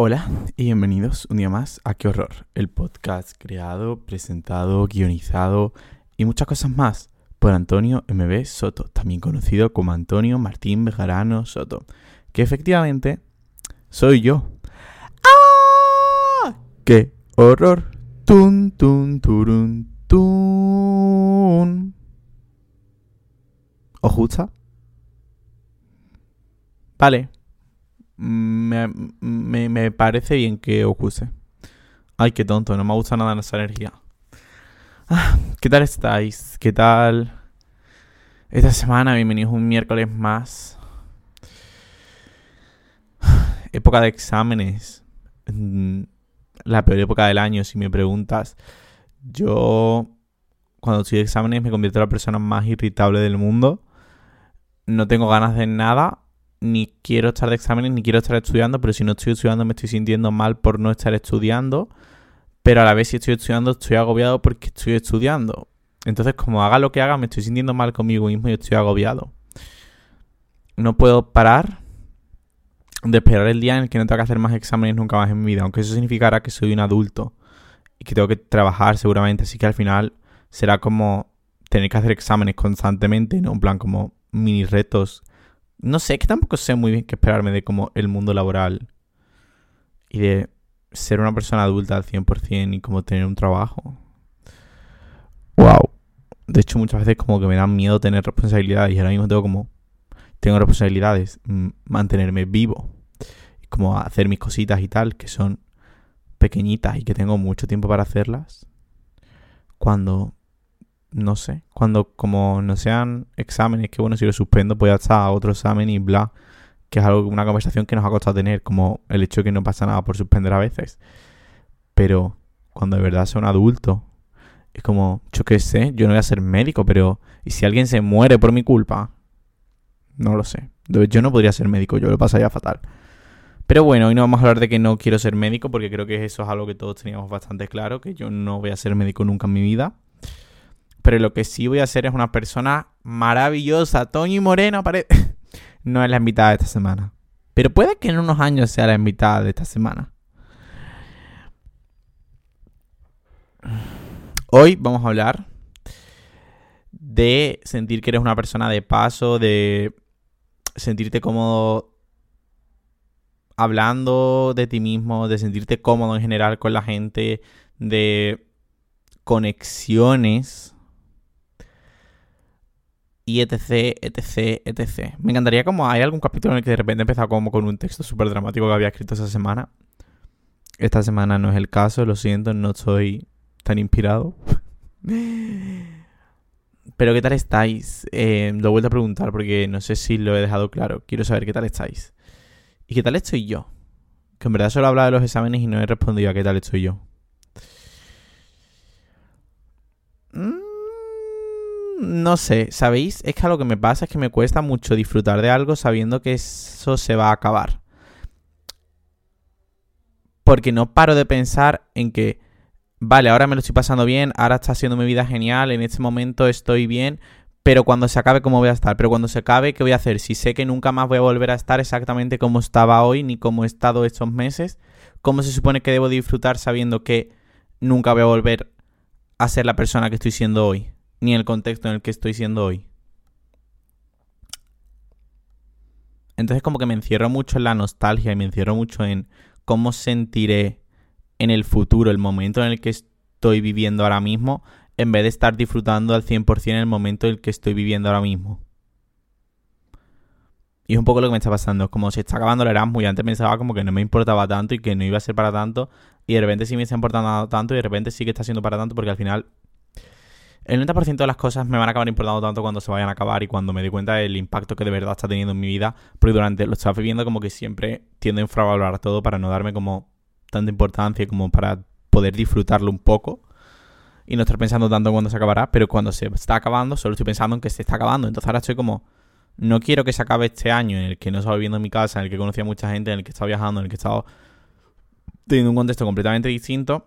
Hola y bienvenidos un día más a Qué Horror, el podcast creado, presentado, guionizado y muchas cosas más por Antonio MB Soto, también conocido como Antonio Martín Bejarano Soto, que efectivamente soy yo. ¡Ah! ¡Qué horror! Tun, tun, turun, tun. ¿Os gusta? Vale. Me, me, me parece bien que os guste. Ay, qué tonto, no me gusta nada esa energía. Ah, ¿Qué tal estáis? ¿Qué tal esta semana? Bienvenidos un miércoles más. Época de exámenes. Mm, La peor época del año, si me preguntas. Yo, cuando estoy de exámenes, me convierto en la persona más irritable del mundo. No tengo ganas de nada. Ni quiero estar de exámenes, ni quiero estar estudiando. Pero si no estoy estudiando, me estoy sintiendo mal por no estar estudiando. Pero a la vez, si estoy estudiando, estoy agobiado porque estoy estudiando. Entonces, como haga lo que haga, me estoy sintiendo mal conmigo mismo y estoy agobiado. No puedo parar de esperar el día en el que no tenga que hacer más exámenes nunca más en mi vida. Aunque eso significará que soy un adulto y que tengo que trabajar seguramente. Así que al final será como tener que hacer exámenes constantemente, ¿no? En plan, como mini retos. No sé, que tampoco sé muy bien qué esperarme de como el mundo laboral y de ser una persona adulta al 100% y como tener un trabajo. Wow. De hecho, muchas veces como que me dan miedo tener responsabilidades y ahora mismo tengo como... Tengo responsabilidades, mm, mantenerme vivo, como hacer mis cositas y tal, que son pequeñitas y que tengo mucho tiempo para hacerlas. Cuando, no sé, cuando como no sean exámenes, que bueno, si lo suspendo, pues ya está otro examen y bla que es algo una conversación que nos ha costado tener, como el hecho de que no pasa nada por suspender a veces. Pero cuando de verdad sea un adulto, es como, yo qué sé, yo no voy a ser médico, pero ¿y si alguien se muere por mi culpa? No lo sé. Yo no podría ser médico, yo lo pasaría fatal. Pero bueno, hoy no vamos a hablar de que no quiero ser médico, porque creo que eso es algo que todos teníamos bastante claro, que yo no voy a ser médico nunca en mi vida. Pero lo que sí voy a hacer es una persona maravillosa. Toño Moreno aparece no es la invitada de esta semana. Pero puede que en unos años sea la invitada de esta semana. Hoy vamos a hablar de sentir que eres una persona de paso, de sentirte cómodo hablando de ti mismo, de sentirte cómodo en general con la gente, de conexiones y etc, etc, etc. Me encantaría como hay algún capítulo en el que de repente he empezado como con un texto súper dramático que había escrito esa semana. Esta semana no es el caso, lo siento, no estoy tan inspirado. Pero ¿qué tal estáis? Eh, lo he vuelto a preguntar porque no sé si lo he dejado claro. Quiero saber qué tal estáis. ¿Y qué tal estoy yo? Que en verdad solo he hablado de los exámenes y no he respondido a qué tal estoy yo. Mm no sé, ¿sabéis? Es que lo que me pasa es que me cuesta mucho disfrutar de algo sabiendo que eso se va a acabar. Porque no paro de pensar en que, vale, ahora me lo estoy pasando bien, ahora está siendo mi vida genial, en este momento estoy bien, pero cuando se acabe, ¿cómo voy a estar? Pero cuando se acabe, ¿qué voy a hacer? Si sé que nunca más voy a volver a estar exactamente como estaba hoy, ni como he estado estos meses, ¿cómo se supone que debo disfrutar sabiendo que nunca voy a volver a ser la persona que estoy siendo hoy? Ni el contexto en el que estoy siendo hoy. Entonces como que me encierro mucho en la nostalgia y me encierro mucho en cómo sentiré en el futuro el momento en el que estoy viviendo ahora mismo en vez de estar disfrutando al 100% en el momento en el que estoy viviendo ahora mismo. Y es un poco lo que me está pasando. Como se está acabando el Erasmus y antes pensaba como que no me importaba tanto y que no iba a ser para tanto. Y de repente sí me está importando tanto y de repente sí que está siendo para tanto porque al final el 90% de las cosas me van a acabar importando tanto cuando se vayan a acabar y cuando me doy cuenta del impacto que de verdad está teniendo en mi vida, porque durante lo estaba viviendo como que siempre tiendo a infravalorar todo para no darme como tanta importancia como para poder disfrutarlo un poco y no estar pensando tanto en cuándo se acabará, pero cuando se está acabando solo estoy pensando en que se está acabando, entonces ahora estoy como no quiero que se acabe este año en el que no estaba viviendo en mi casa, en el que conocía a mucha gente, en el que estaba viajando, en el que estaba teniendo un contexto completamente distinto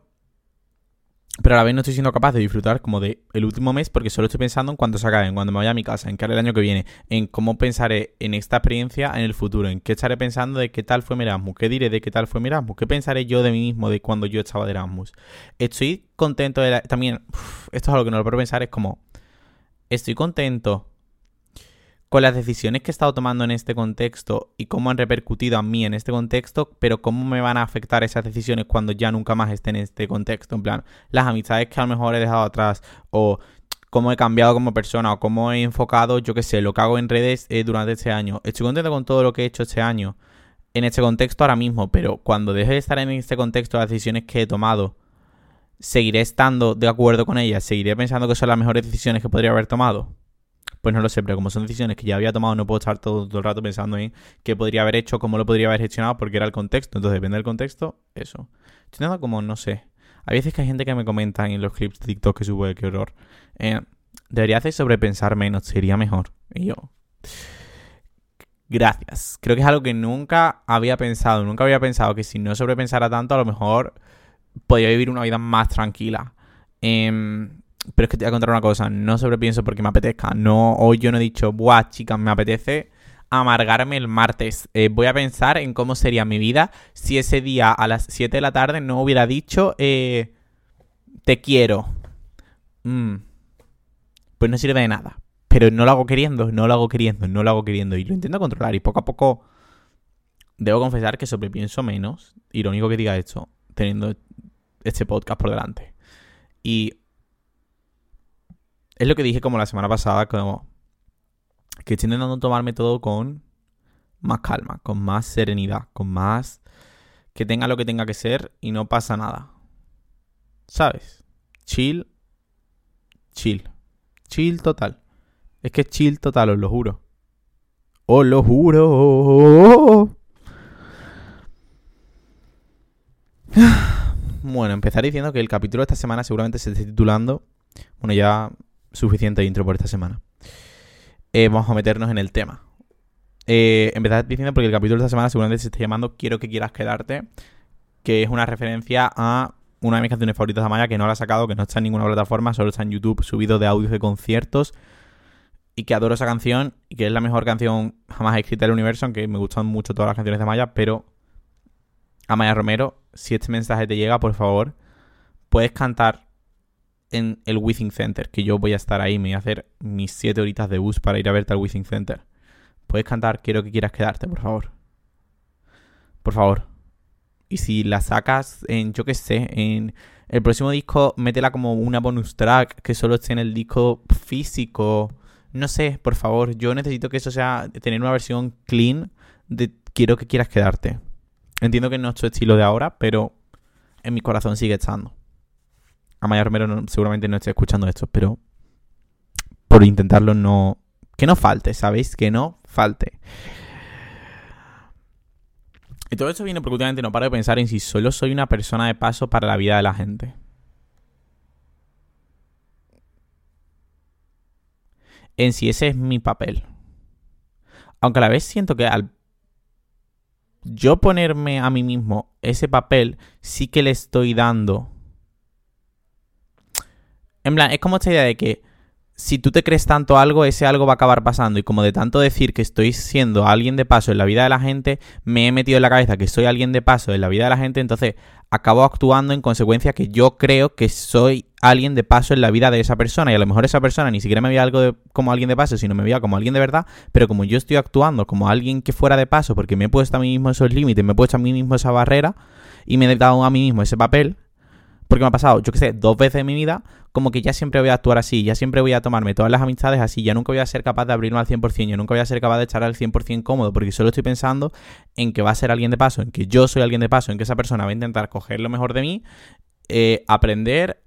pero a la vez no estoy siendo capaz de disfrutar como de el último mes porque solo estoy pensando en cuándo se acabe, en cuando me vaya a mi casa, en qué haré el año que viene, en cómo pensaré en esta experiencia en el futuro, en qué estaré pensando de qué tal fue mi Erasmus, qué diré de qué tal fue mi Erasmus, qué pensaré yo de mí mismo de cuando yo estaba de Erasmus. Estoy contento de la... También, esto es algo que no lo puedo pensar, es como... Estoy contento con las decisiones que he estado tomando en este contexto y cómo han repercutido a mí en este contexto, pero cómo me van a afectar esas decisiones cuando ya nunca más esté en este contexto. En plan, las amistades que a lo mejor he dejado atrás o cómo he cambiado como persona o cómo he enfocado, yo qué sé, lo que hago en redes eh, durante este año. Estoy contento con todo lo que he hecho este año en este contexto ahora mismo, pero cuando deje de estar en este contexto, las decisiones que he tomado, seguiré estando de acuerdo con ellas, seguiré pensando que son las mejores decisiones que podría haber tomado. Pues no lo sé, pero como son decisiones que ya había tomado, no puedo estar todo, el rato pensando en qué podría haber hecho, cómo lo podría haber gestionado, porque era el contexto. Entonces, depende del contexto, eso. Estoy nada como, no sé. Hay veces que hay gente que me comenta en los clips de TikTok que sube, qué horror. Eh, debería hacer sobrepensar menos, sería mejor. Y yo. Gracias. Creo que es algo que nunca había pensado. Nunca había pensado que si no sobrepensara tanto, a lo mejor podría vivir una vida más tranquila. Eh, pero es que te voy a contar una cosa, no sobrepienso porque me apetezca. No, hoy yo no he dicho, buah, chicas, me apetece amargarme el martes. Eh, voy a pensar en cómo sería mi vida si ese día a las 7 de la tarde no hubiera dicho, eh, te quiero. Mm. Pues no sirve de nada. Pero no lo hago queriendo, no lo hago queriendo, no lo hago queriendo. Y lo intento controlar. Y poco a poco debo confesar que sobrepienso menos. Irónico que diga esto, teniendo este podcast por delante. Y es lo que dije como la semana pasada, como que estoy intentando tomarme todo con más calma, con más serenidad, con más que tenga lo que tenga que ser y no pasa nada. ¿Sabes? Chill, chill, chill total. Es que es chill total, os lo juro. Os lo juro. Bueno, empezar diciendo que el capítulo de esta semana seguramente se esté titulando. Bueno, ya suficiente intro por esta semana. Eh, vamos a meternos en el tema. Eh, empezar diciendo porque el capítulo de esta semana seguramente se está llamando Quiero que quieras quedarte, que es una referencia a una de mis canciones favoritas de Amaya que no la ha sacado, que no está en ninguna plataforma, solo está en YouTube subido de audios de conciertos y que adoro esa canción y que es la mejor canción jamás escrita del universo, aunque me gustan mucho todas las canciones de Amaya, pero Amaya Romero, si este mensaje te llega, por favor, puedes cantar en el Withing Center, que yo voy a estar ahí, me voy a hacer mis 7 horitas de bus para ir a verte al Withing Center. Puedes cantar Quiero que quieras quedarte, por favor. Por favor. Y si la sacas en, yo qué sé, en el próximo disco, métela como una bonus track que solo esté en el disco físico. No sé, por favor, yo necesito que eso sea, tener una versión clean de Quiero que quieras quedarte. Entiendo que no es tu estilo de ahora, pero en mi corazón sigue estando. Amaya Romero seguramente no esté escuchando esto, pero por intentarlo no... Que no falte, ¿sabéis? Que no falte. Y todo esto viene porque últimamente no paro de pensar en si solo soy una persona de paso para la vida de la gente. En si ese es mi papel. Aunque a la vez siento que al yo ponerme a mí mismo ese papel, sí que le estoy dando en plan, es como esta idea de que si tú te crees tanto algo, ese algo va a acabar pasando. Y como de tanto decir que estoy siendo alguien de paso en la vida de la gente, me he metido en la cabeza que soy alguien de paso en la vida de la gente, entonces acabo actuando en consecuencia que yo creo que soy alguien de paso en la vida de esa persona. Y a lo mejor esa persona ni siquiera me veía algo como alguien de paso, sino me veía como alguien de verdad. Pero como yo estoy actuando como alguien que fuera de paso, porque me he puesto a mí mismo esos límites, me he puesto a mí mismo esa barrera y me he dado a mí mismo ese papel, porque me ha pasado, yo que sé, dos veces en mi vida, como que ya siempre voy a actuar así, ya siempre voy a tomarme todas las amistades así, ya nunca voy a ser capaz de abrirme al 100%, yo nunca voy a ser capaz de echar al 100% cómodo, porque solo estoy pensando en que va a ser alguien de paso, en que yo soy alguien de paso, en que esa persona va a intentar coger lo mejor de mí, eh, aprender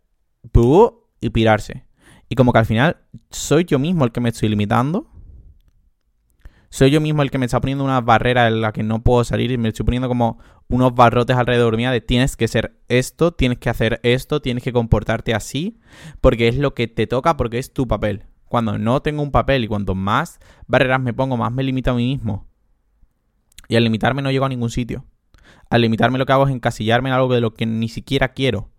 y pirarse. Y como que al final soy yo mismo el que me estoy limitando soy yo mismo el que me está poniendo una barrera en la que no puedo salir y me estoy poniendo como unos barrotes alrededor mía de tienes que ser esto, tienes que hacer esto, tienes que comportarte así, porque es lo que te toca, porque es tu papel. Cuando no tengo un papel y cuanto más barreras me pongo, más me limito a mí mismo. Y al limitarme no llego a ningún sitio. Al limitarme lo que hago es encasillarme en algo de lo que ni siquiera quiero.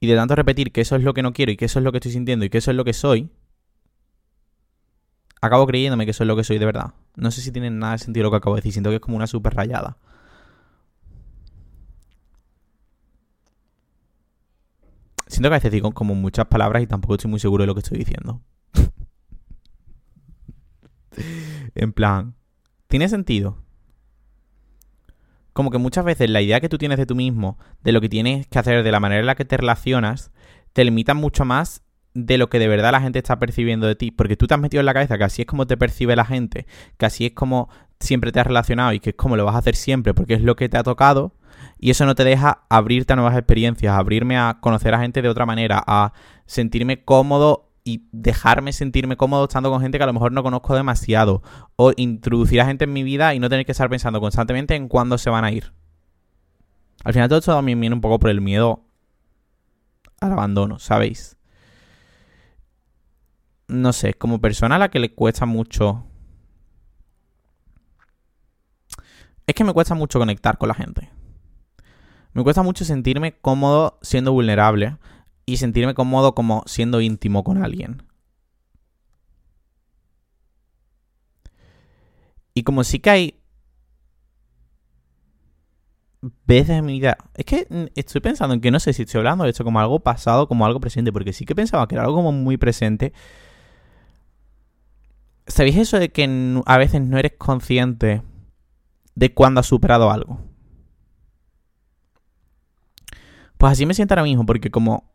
y de tanto repetir que eso es lo que no quiero y que eso es lo que estoy sintiendo y que eso es lo que soy, acabo creyéndome que es lo que soy de verdad. No sé si tiene nada de sentido lo que acabo de decir, siento que es como una super rayada. Siento que a veces digo como muchas palabras y tampoco estoy muy seguro de lo que estoy diciendo. en plan, ¿tiene sentido? Como que muchas veces la idea que tú tienes de tú mismo, de lo que tienes que hacer, de la manera en la que te relacionas, te limita mucho más de lo que de verdad la gente está percibiendo de ti. Porque tú te has metido en la cabeza que así es como te percibe la gente, que así es como siempre te has relacionado y que es como lo vas a hacer siempre porque es lo que te ha tocado. Y eso no te deja abrirte a nuevas experiencias, abrirme a conocer a gente de otra manera, a sentirme cómodo y dejarme sentirme cómodo estando con gente que a lo mejor no conozco demasiado. O introducir a gente en mi vida y no tener que estar pensando constantemente en cuándo se van a ir. Al final todo esto también viene un poco por el miedo al abandono, ¿sabéis? No sé, como persona a la que le cuesta mucho... Es que me cuesta mucho conectar con la gente. Me cuesta mucho sentirme cómodo siendo vulnerable y sentirme cómodo como siendo íntimo con alguien. Y como sí que hay veces en mi vida. Es que estoy pensando en que no sé si estoy hablando de esto como algo pasado, como algo presente, porque sí que pensaba que era algo como muy presente. ¿Sabéis eso de que a veces no eres consciente de cuando has superado algo? Pues así me siento ahora mismo, porque como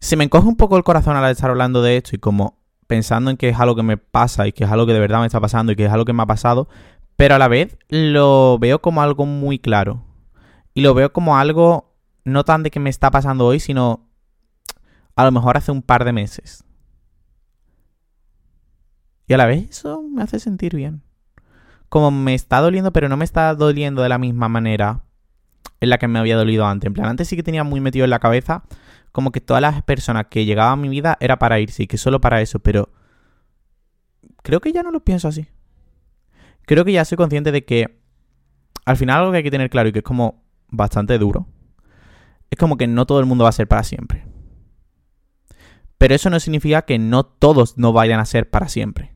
se me encoge un poco el corazón al estar hablando de esto y como pensando en que es algo que me pasa y que es algo que de verdad me está pasando y que es algo que me ha pasado, pero a la vez lo veo como algo muy claro. Y lo veo como algo no tan de que me está pasando hoy, sino a lo mejor hace un par de meses. Y a la vez eso me hace sentir bien. Como me está doliendo, pero no me está doliendo de la misma manera en la que me había dolido antes. En plan, antes sí que tenía muy metido en la cabeza como que todas las personas que llegaban a mi vida era para irse y que solo para eso, pero creo que ya no lo pienso así. Creo que ya soy consciente de que al final algo que hay que tener claro y que es como bastante duro, es como que no todo el mundo va a ser para siempre. Pero eso no significa que no todos no vayan a ser para siempre.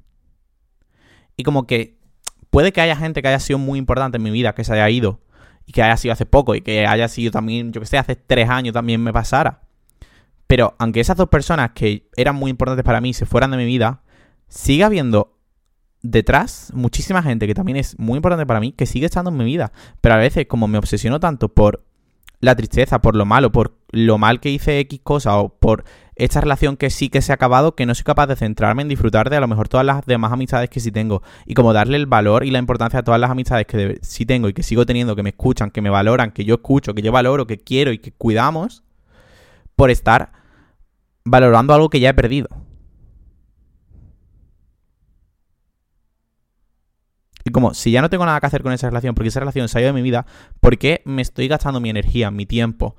Y como que puede que haya gente que haya sido muy importante en mi vida, que se haya ido y que haya sido hace poco y que haya sido también, yo que sé, hace tres años también me pasara. Pero aunque esas dos personas que eran muy importantes para mí se fueran de mi vida, sigue habiendo detrás muchísima gente que también es muy importante para mí, que sigue estando en mi vida. Pero a veces, como me obsesiono tanto por la tristeza, por lo malo, por lo mal que hice X cosa o por esta relación que sí que se ha acabado, que no soy capaz de centrarme en disfrutar de a lo mejor todas las demás amistades que sí tengo. Y como darle el valor y la importancia a todas las amistades que sí tengo y que sigo teniendo, que me escuchan, que me valoran, que yo escucho, que yo valoro, que quiero y que cuidamos, por estar valorando algo que ya he perdido. Y como, si ya no tengo nada que hacer con esa relación, porque esa relación se ha ido de mi vida, ¿por qué me estoy gastando mi energía, mi tiempo,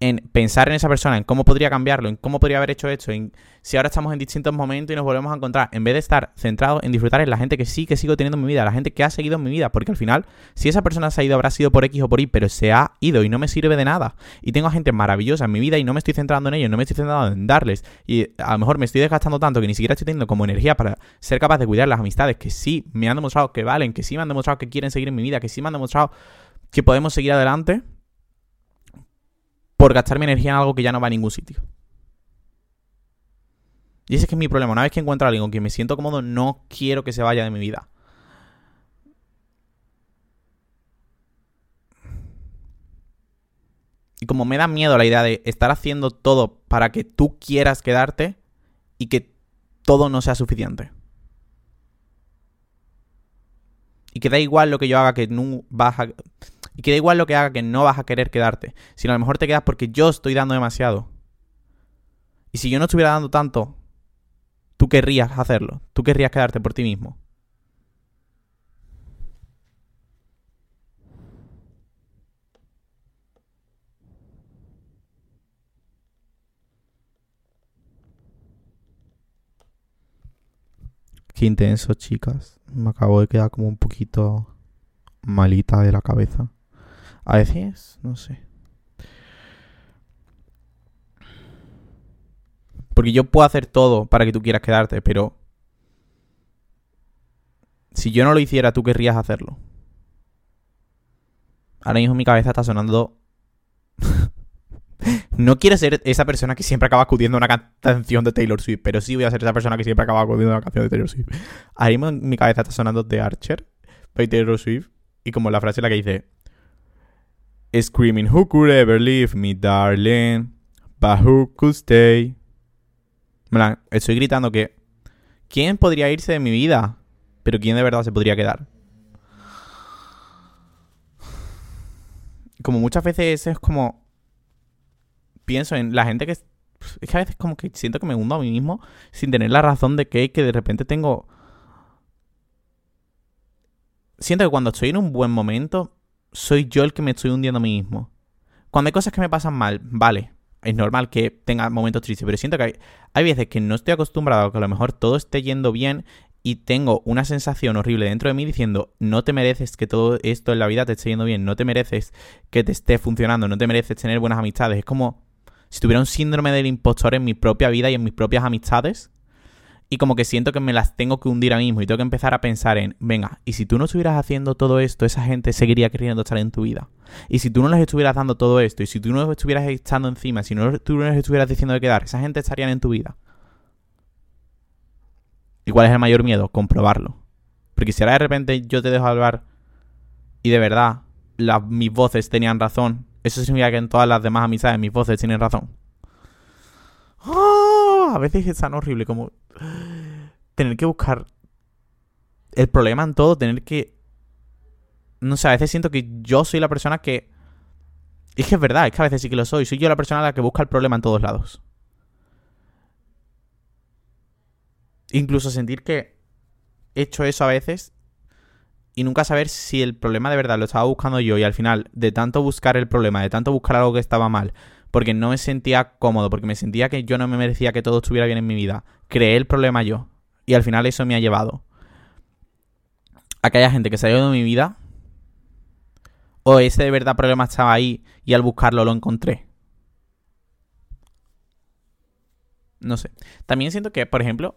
en pensar en esa persona, en cómo podría cambiarlo, en cómo podría haber hecho esto, en si ahora estamos en distintos momentos y nos volvemos a encontrar, en vez de estar centrado en disfrutar en la gente que sí que sigo teniendo en mi vida, la gente que ha seguido en mi vida, porque al final, si esa persona se ha ido, habrá sido por X o por Y, pero se ha ido y no me sirve de nada. Y tengo gente maravillosa en mi vida y no me estoy centrando en ellos, no me estoy centrando en darles. Y a lo mejor me estoy desgastando tanto que ni siquiera estoy teniendo como energía para ser capaz de cuidar las amistades que sí me han demostrado que valen, que sí me han demostrado que quieren seguir en mi vida, que sí me han demostrado que podemos seguir adelante por gastar mi energía en algo que ya no va a ningún sitio. Y ese es que es mi problema. Una vez que encuentro a alguien con quien me siento cómodo, no quiero que se vaya de mi vida. Y como me da miedo la idea de estar haciendo todo para que tú quieras quedarte y que todo no sea suficiente. Y que da igual lo que yo haga que no vas a... Y que da igual lo que haga que no vas a querer quedarte. Sino a lo mejor te quedas porque yo estoy dando demasiado. Y si yo no estuviera dando tanto, tú querrías hacerlo. Tú querrías quedarte por ti mismo. Qué intenso, chicas. Me acabo de quedar como un poquito malita de la cabeza. A veces, no sé. Porque yo puedo hacer todo para que tú quieras quedarte, pero... Si yo no lo hiciera, tú querrías hacerlo. Ahora mismo mi cabeza está sonando... no quiero ser esa persona que siempre acaba acudiendo a una canción de Taylor Swift, pero sí voy a ser esa persona que siempre acaba acudiendo a una canción de Taylor Swift. Ahora mismo mi cabeza está sonando The Archer by Taylor Swift y como la frase en la que dice... Screaming, Who could ever leave me, darling? But who could stay? Estoy gritando que. ¿Quién podría irse de mi vida? Pero ¿quién de verdad se podría quedar? Como muchas veces es como... Pienso en la gente que... Es que a veces como que siento que me hundo a mí mismo sin tener la razón de que, que de repente tengo... Siento que cuando estoy en un buen momento, soy yo el que me estoy hundiendo a mí mismo. Cuando hay cosas que me pasan mal, vale, es normal que tenga momentos tristes, pero siento que hay, hay, veces que no estoy acostumbrado a que a lo mejor todo esté yendo bien y tengo una sensación horrible dentro de mí diciendo, no te mereces que todo esto en la vida te esté yendo bien, no te mereces que te esté funcionando, no te mereces tener buenas amistades. Es como si tuviera un síndrome del impostor en mi propia vida y en mis propias amistades. Y como que siento que me las tengo que hundir a mí mismo y tengo que empezar a pensar en, venga, y si tú no estuvieras haciendo todo esto, esa gente seguiría queriendo estar en tu vida. Y si tú no les estuvieras dando todo esto, y si tú no les estuvieras echando encima, si no, tú no les estuvieras diciendo de quedar, esa gente estaría en tu vida. ¿Y cuál es el mayor miedo? Comprobarlo. Porque si ahora de repente yo te dejo hablar y de verdad mis voces tenían razón, eso significa que en todas las demás amistades mis voces tienen razón. A veces es tan horrible como tener que buscar el problema en todo, tener que... No sé, a veces siento que yo soy la persona que... Es que es verdad, es que a veces sí que lo soy. Soy yo la persona la que busca el problema en todos lados. incluso sentir que he hecho eso a veces y nunca saber si el problema de verdad lo estaba buscando yo y al final de tanto buscar el problema, de tanto buscar algo que estaba mal, porque no me sentía cómodo, porque me sentía que yo no me merecía que todo estuviera bien en mi vida, creé el problema yo y al final eso me ha llevado a que haya gente que se haya ido de mi vida o ese de verdad problema estaba ahí y al buscarlo lo encontré. No sé. También siento que, por ejemplo,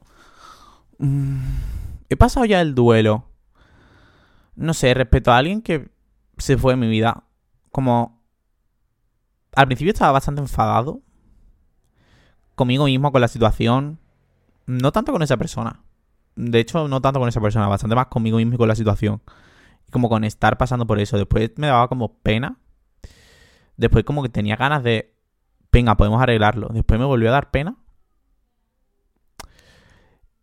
Mm, he pasado ya el duelo. No sé, respecto a alguien que se fue de mi vida. Como... Al principio estaba bastante enfadado. Conmigo mismo, con la situación. No tanto con esa persona. De hecho, no tanto con esa persona. Bastante más conmigo mismo y con la situación. Y como con estar pasando por eso. Después me daba como pena. Después como que tenía ganas de... Venga, podemos arreglarlo. Después me volvió a dar pena.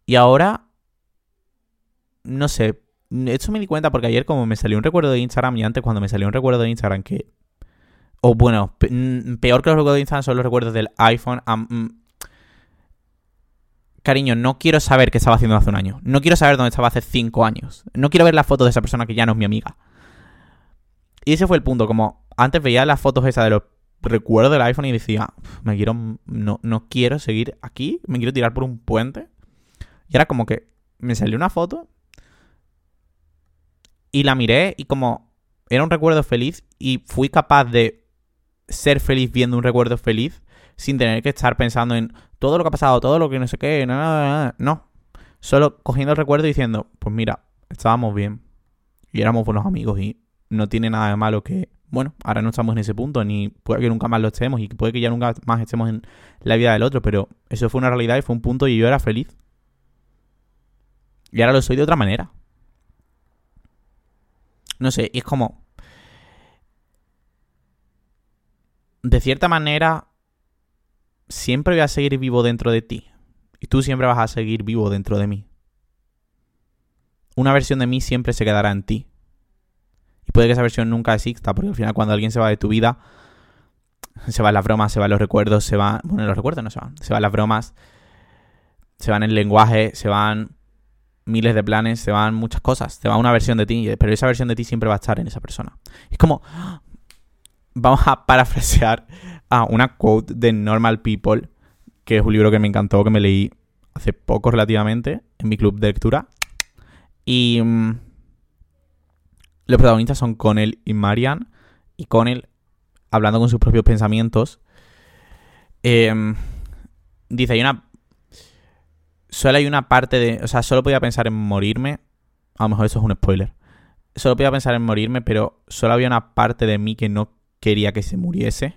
Y ahora, no sé, esto me di cuenta porque ayer como me salió un recuerdo de Instagram y antes cuando me salió un recuerdo de Instagram que... O bueno, peor que los recuerdos de Instagram son los recuerdos del iPhone. Mm, cariño, no quiero saber qué estaba haciendo hace un año. No quiero saber dónde estaba hace cinco años. No quiero ver la foto de esa persona que ya no es mi amiga. Y ese fue el punto, como antes veía las fotos esas de los recuerdos del iPhone y decía, me quiero, no, no quiero seguir aquí, me quiero tirar por un puente y era como que me salió una foto y la miré y como era un recuerdo feliz y fui capaz de ser feliz viendo un recuerdo feliz sin tener que estar pensando en todo lo que ha pasado, todo lo que no sé qué, nada, no. Solo cogiendo el recuerdo y diciendo, pues mira, estábamos bien y éramos buenos amigos y no tiene nada de malo que, bueno, ahora no estamos en ese punto, ni puede que nunca más lo estemos y puede que ya nunca más estemos en la vida del otro, pero eso fue una realidad y fue un punto y yo era feliz. Y ahora lo soy de otra manera. No sé, es como... De cierta manera, siempre voy a seguir vivo dentro de ti. Y tú siempre vas a seguir vivo dentro de mí. Una versión de mí siempre se quedará en ti. Y puede que esa versión nunca exista, porque al final cuando alguien se va de tu vida, se van las bromas, se van los recuerdos, se van... Bueno, los recuerdos no se van. Se van las bromas, se van el lenguaje, se van miles de planes, se van muchas cosas, se va una versión de ti, pero esa versión de ti siempre va a estar en esa persona. Es como, vamos a parafrasear a una quote de Normal People, que es un libro que me encantó, que me leí hace poco relativamente en mi club de lectura. Y mm, los protagonistas son Connell y Marian, y Connell, hablando con sus propios pensamientos, em, dice, hay una solo hay una parte de. O sea, solo podía pensar en morirme. A lo mejor eso es un spoiler. Solo podía pensar en morirme, pero solo había una parte de mí que no quería que se muriese.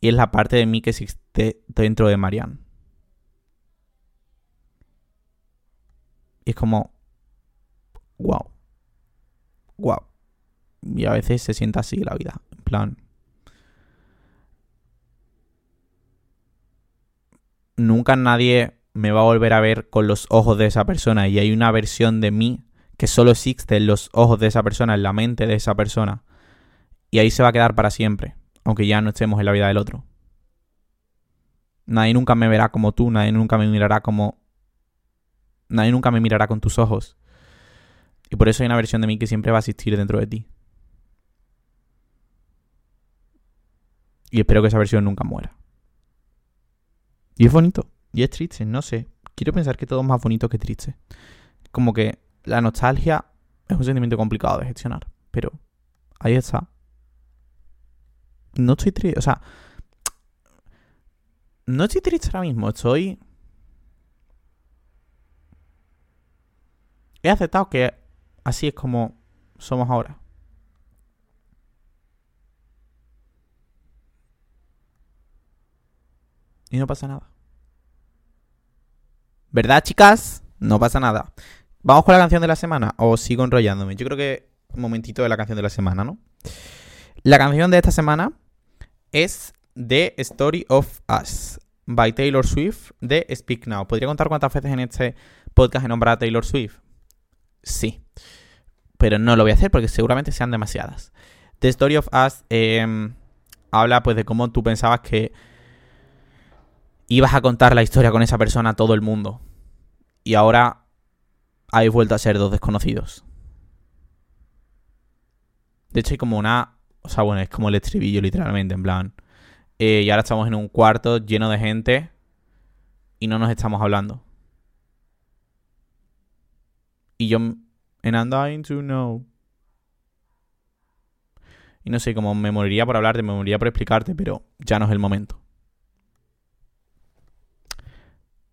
Y es la parte de mí que existe dentro de Marianne. Y es como. Wow. Wow. Y a veces se sienta así la vida. En plan. Nunca nadie me va a volver a ver con los ojos de esa persona. Y hay una versión de mí que solo existe en los ojos de esa persona, en la mente de esa persona. Y ahí se va a quedar para siempre. Aunque ya no estemos en la vida del otro. Nadie nunca me verá como tú, nadie nunca me mirará como... Nadie nunca me mirará con tus ojos. Y por eso hay una versión de mí que siempre va a existir dentro de ti. Y espero que esa versión nunca muera. Y es bonito. Y es triste, no sé. Quiero pensar que todo es más bonito que triste. Como que la nostalgia es un sentimiento complicado de gestionar. Pero ahí está. No estoy triste. O sea. No estoy triste ahora mismo. Estoy. He aceptado que así es como somos ahora. Y no pasa nada. ¿Verdad, chicas? No pasa nada. ¿Vamos con la canción de la semana o sigo enrollándome? Yo creo que un momentito de la canción de la semana, ¿no? La canción de esta semana es The Story of Us by Taylor Swift de Speak Now. ¿Podría contar cuántas veces en este podcast he nombrado a Taylor Swift? Sí. Pero no lo voy a hacer porque seguramente sean demasiadas. The Story of Us em, habla pues de cómo tú pensabas que ibas a contar la historia con esa persona a todo el mundo. Y ahora habéis vuelto a ser dos desconocidos. De hecho, hay como una. O sea, bueno, es como el estribillo, literalmente, en plan. Eh, y ahora estamos en un cuarto lleno de gente y no nos estamos hablando. Y yo. And I'm dying to know. Y no sé, como me moriría por hablarte, me moriría por explicarte, pero ya no es el momento.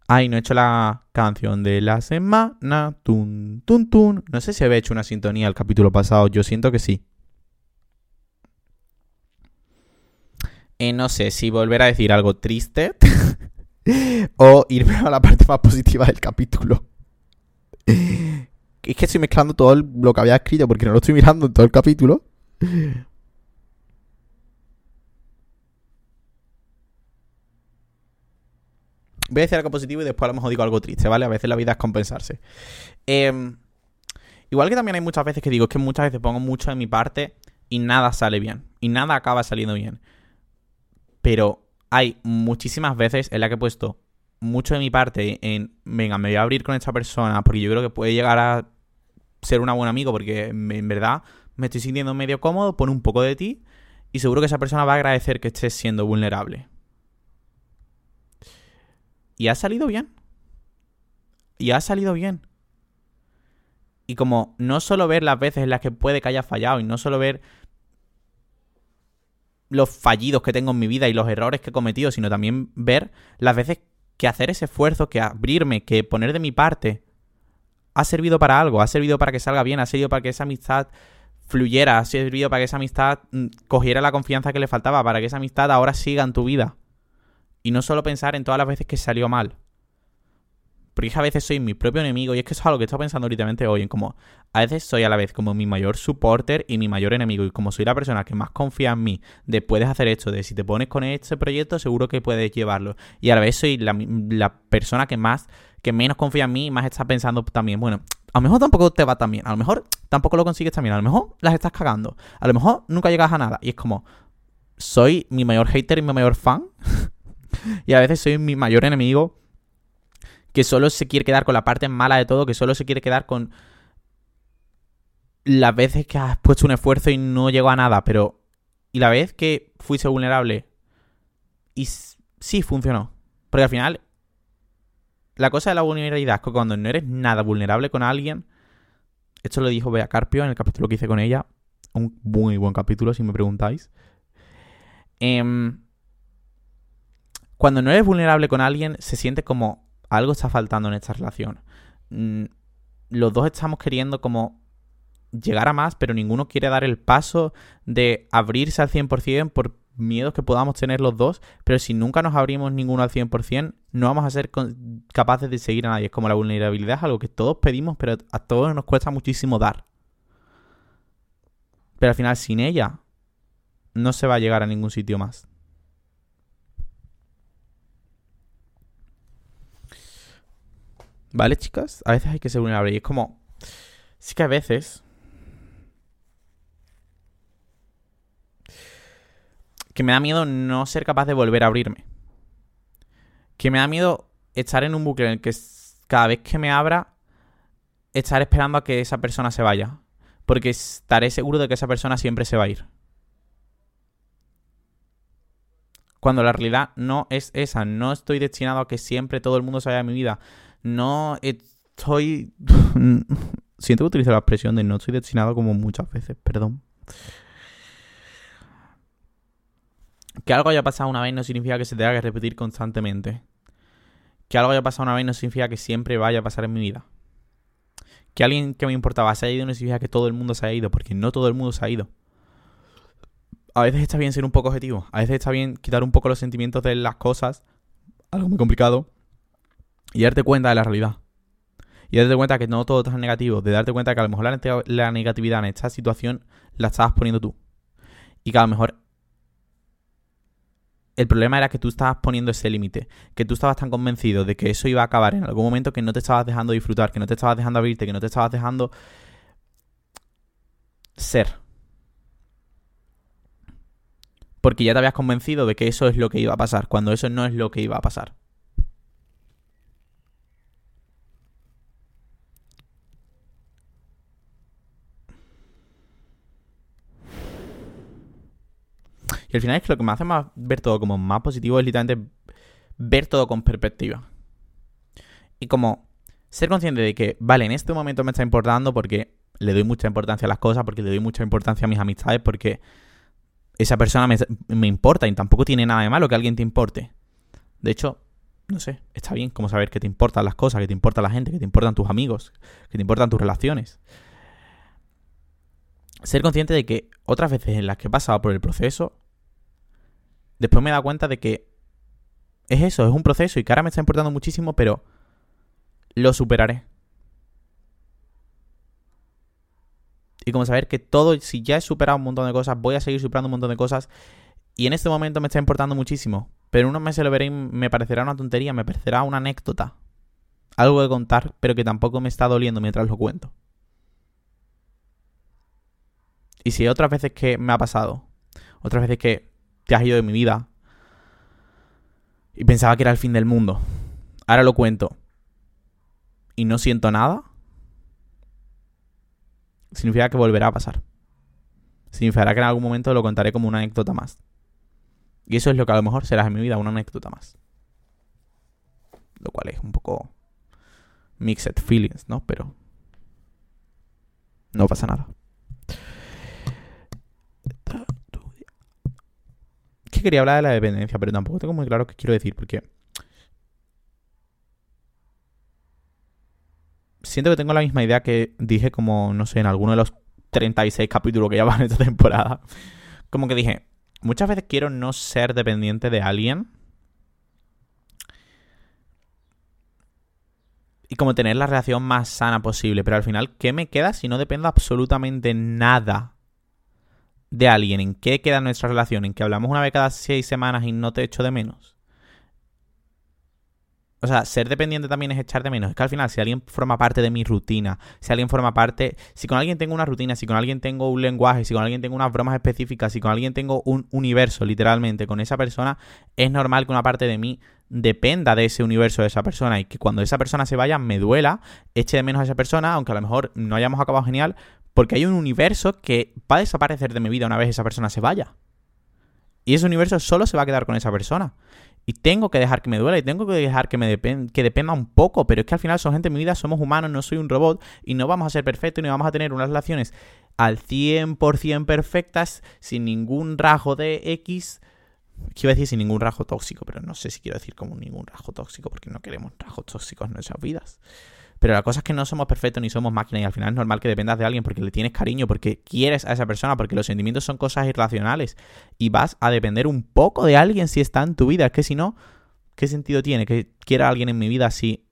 Ay, no he hecho la canción de la semana. Tun, tun, tun. No sé si había hecho una sintonía el capítulo pasado. Yo siento que sí. Eh, no sé si volver a decir algo triste o irme a la parte más positiva del capítulo. es que estoy mezclando todo lo que había escrito porque no lo estoy mirando en todo el capítulo. Voy a decir algo positivo y después a lo mejor digo algo triste, ¿vale? A veces la vida es compensarse. Em, igual que también hay muchas veces que digo, es que muchas veces pongo mucho de mi parte y nada sale bien. Y nada acaba saliendo bien. Pero hay muchísimas veces en las que he puesto mucho de mi parte en, venga, me voy a abrir con esta persona porque yo creo que puede llegar a ser un buen amigo porque en verdad me estoy sintiendo medio cómodo, pon un poco de ti y seguro que esa persona va a agradecer que estés siendo vulnerable. Y ha salido bien. Y ha salido bien. Y como no solo ver las veces en las que puede que haya fallado y no solo ver los fallidos que tengo en mi vida y los errores que he cometido, sino también ver las veces que hacer ese esfuerzo, que abrirme, que poner de mi parte, ha servido para algo, ha servido para que salga bien, ha servido para que esa amistad fluyera, ha servido para que esa amistad mm, cogiera la confianza que le faltaba, para que esa amistad ahora siga en tu vida. Y no solo pensar en todas las veces que salió mal. Porque a veces soy mi propio enemigo y es que eso es algo que he estado pensando últimamente hoy, en como a veces soy a la vez como mi mayor supporter y mi mayor enemigo. Y como soy la persona que más confía en mí, de puedes hacer esto, de si te pones con este proyecto seguro que puedes llevarlo. Y a la vez soy la, la persona que más, que menos confía en mí y más está pensando también, bueno, a lo mejor tampoco te va tan bien, a lo mejor tampoco lo consigues también, a lo mejor las estás cagando, a lo mejor nunca llegas a nada. Y es como, soy mi mayor hater y mi mayor fan. y a veces soy mi mayor enemigo que solo se quiere quedar con la parte mala de todo, que solo se quiere quedar con las veces que has puesto un esfuerzo y no llegó a nada, pero... Y la vez que fuiste vulnerable y sí funcionó. Porque al final, la cosa de la vulnerabilidad es que cuando no eres nada vulnerable con alguien, esto lo dijo Bea Carpio en el capítulo que hice con ella, un muy buen capítulo si me preguntáis. Eh, cuando no eres vulnerable con alguien, se siente como algo está faltando en esta relación. Mm, los dos estamos queriendo como llegar a más, pero ninguno quiere dar el paso de abrirse al 100% por miedos que podamos tener los dos, pero si nunca nos abrimos ninguno al 100%, no vamos a ser capaces de seguir a nadie. Es como la vulnerabilidad, es algo que todos pedimos, pero a todos nos cuesta muchísimo dar. Pero al final, sin ella, no se va a llegar a ningún sitio más. ¿Vale, chicas? A veces hay que ser vulnerable. Y es como. Sí que a veces. Que me da miedo no ser capaz de volver a abrirme. Que me da miedo estar en un bucle en el que cada vez que me abra, estar esperando a que esa persona se vaya. Porque estaré seguro de que esa persona siempre se va a ir. Cuando la realidad no es esa. No estoy destinado a que siempre todo el mundo se vaya de mi vida no estoy... Siento que utilizo la expresión de no estoy destinado como muchas veces, perdón. Que algo haya pasado una vez no significa que se tenga que repetir constantemente. Que algo haya pasado una vez no significa que siempre vaya a pasar en mi vida. Que alguien que me importaba se haya ido no significa que todo el mundo se haya ido, porque no todo el mundo se ha ido. A veces está bien ser un poco objetivo. A veces está bien quitar un poco los sentimientos de las cosas. Algo muy complicado y darte cuenta de la realidad. Y darte cuenta que no todo es negativo, de darte cuenta que a lo mejor la, negatividad en esta situación la estabas poniendo tú. Y que a lo mejor el problema era que tú estabas poniendo ese límite, que tú estabas tan convencido de que eso iba a acabar en algún momento que no te estabas dejando disfrutar, que no te estabas dejando abrirte, que no te estabas dejando ser. Porque ya te habías convencido de que eso es lo que iba a pasar, cuando eso no es lo que iba a pasar. Y al final es que lo que me hace más ver todo como más positivo es literalmente ver todo con perspectiva. Y como ser consciente de que, vale, en este momento me está importando porque le doy mucha importancia a las cosas, porque le doy mucha importancia a mis amistades, porque esa persona me, me importa y tampoco tiene nada de malo que alguien te importe. De hecho, no sé, está bien como saber que te importan las cosas, que te importa la gente, que te importan tus amigos, que te importan tus relaciones. Ser consciente de que otras veces en las que he pasado por el proceso, después me he dado cuenta de que es eso, es un proceso y que ahora me está importando muchísimo, pero lo superaré. Y como saber que todo, si ya he superado un montón de cosas, voy a seguir superando un montón de cosas. Y en este momento me está importando muchísimo. Pero unos meses lo veré me parecerá una tontería, me parecerá una anécdota. Algo de contar, pero que tampoco me está doliendo mientras lo cuento. Y si otras veces que me ha pasado, otras veces que te has ido de mi vida. Y pensaba que era el fin del mundo. Ahora lo cuento. Y no siento nada. Significa que volverá a pasar. Significará que en algún momento lo contaré como una anécdota más. Y eso es lo que a lo mejor será en mi vida, una anécdota más. Lo cual es un poco mixed feelings, ¿no? Pero no pasa nada. Quería hablar de la dependencia, pero tampoco tengo muy claro qué quiero decir, porque siento que tengo la misma idea que dije como, no sé, en alguno de los 36 capítulos que ya esta temporada. Como que dije, muchas veces quiero no ser dependiente de alguien. Y como tener la relación más sana posible. Pero al final, ¿qué me queda si no dependo absolutamente nada de alguien, ¿en qué queda nuestra relación? ¿En que hablamos una vez cada seis semanas y no te echo de menos? O sea, ser dependiente también es echar de menos. Es que al final, si alguien forma parte de mi rutina, si alguien forma parte, si con alguien tengo una rutina, si con alguien tengo un lenguaje, si con alguien tengo unas bromas específicas, si con alguien tengo un universo, literalmente, con esa persona, es normal que una parte de mí dependa de ese universo de esa persona y que cuando esa persona se vaya me duela, eche de menos a esa persona, aunque a lo mejor no hayamos acabado genial, porque hay un universo que va a desaparecer de mi vida una vez esa persona se vaya. Y ese universo solo se va a quedar con esa persona. Y tengo que dejar que me duela y tengo que dejar que me que dependa un poco. Pero es que al final son gente en mi vida, somos humanos, no soy un robot y no vamos a ser perfectos ni vamos a tener unas relaciones al 100% perfectas sin ningún rasgo de X Quiero decir sin ningún rasgo tóxico, pero no sé si quiero decir como ningún rasgo tóxico, porque no queremos rasgos tóxicos en nuestras vidas. Pero la cosa es que no somos perfectos ni somos máquinas y al final es normal que dependas de alguien porque le tienes cariño, porque quieres a esa persona, porque los sentimientos son cosas irracionales y vas a depender un poco de alguien si está en tu vida. Es que si no, ¿qué sentido tiene que quiera a alguien en mi vida si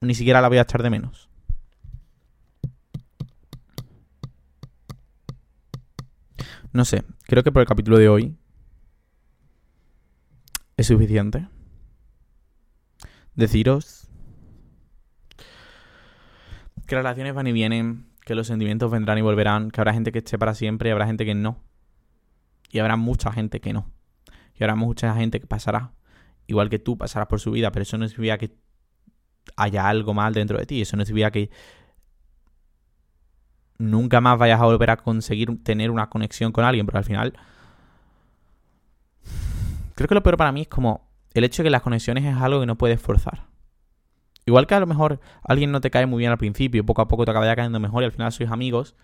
ni siquiera la voy a echar de menos? No sé, creo que por el capítulo de hoy es suficiente. Deciros que las relaciones van y vienen, que los sentimientos vendrán y volverán, que habrá gente que esté para siempre y habrá gente que no. Y habrá mucha gente que no. Y habrá mucha gente que pasará. Igual que tú pasarás por su vida, pero eso no significa que haya algo mal dentro de ti. Eso no significa que nunca más vayas a volver a conseguir tener una conexión con alguien, pero al final... Creo que lo peor para mí es como el hecho de que las conexiones es algo que no puedes forzar. Igual que a lo mejor alguien no te cae muy bien al principio, poco a poco te acaba cayendo mejor y al final sois amigos.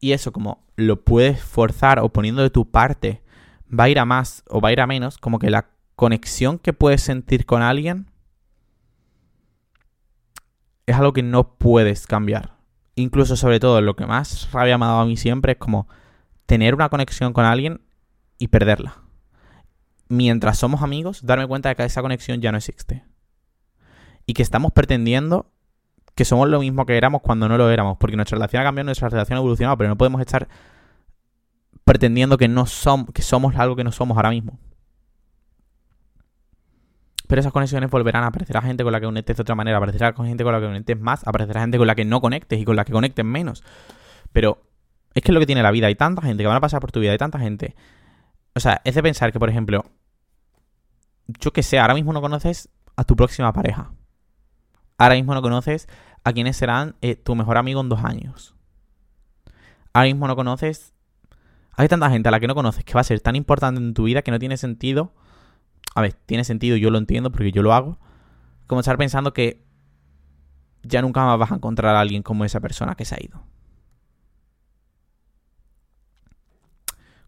Y eso, como lo puedes forzar o poniendo de tu parte, va a ir a más o va a ir a menos, como que la conexión que puedes sentir con alguien es algo que no puedes cambiar. Incluso sobre todo, lo que más rabia me ha dado a mí siempre es como tener una conexión con alguien y perderla. Mientras somos amigos, darme cuenta de que esa conexión ya no existe y que estamos pretendiendo que somos lo mismo que éramos cuando no lo éramos, porque nuestra relación ha cambiado, nuestra relación ha evolucionado, pero no podemos estar pretendiendo que no somos, que somos algo que no somos ahora mismo. Pero esas conexiones volverán a aparecer a gente con la que conectes de otra manera, aparecerá con gente con la que conectes más, aparecerá gente con la que no conectes y con la que conectes menos. Pero es que es lo que tiene la vida. Hay tanta gente que van a pasar por tu vida, hay tanta gente. O sea, es de pensar que, por ejemplo, yo que sé, ahora mismo no conoces a tu próxima pareja ahora mismo no conoces a quienes serán eh, tu mejor amigo en dos años. Ahora mismo no conoces... Hay tanta gente a la que no conoces que va a ser tan importante en tu vida que no tiene sentido... A ver, tiene sentido, yo lo entiendo porque yo lo hago. Como estar pensando que ya nunca más vas a encontrar a alguien como esa persona que se ha ido.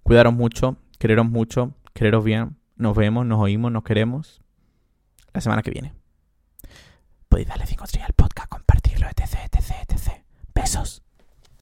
Cuidaros mucho, quereros mucho, quereros bien. Nos vemos, nos oímos, nos queremos. La semana que viene podéis darle 5 estrellas al podcast, compartirlo, etc, etc, etc. Besos.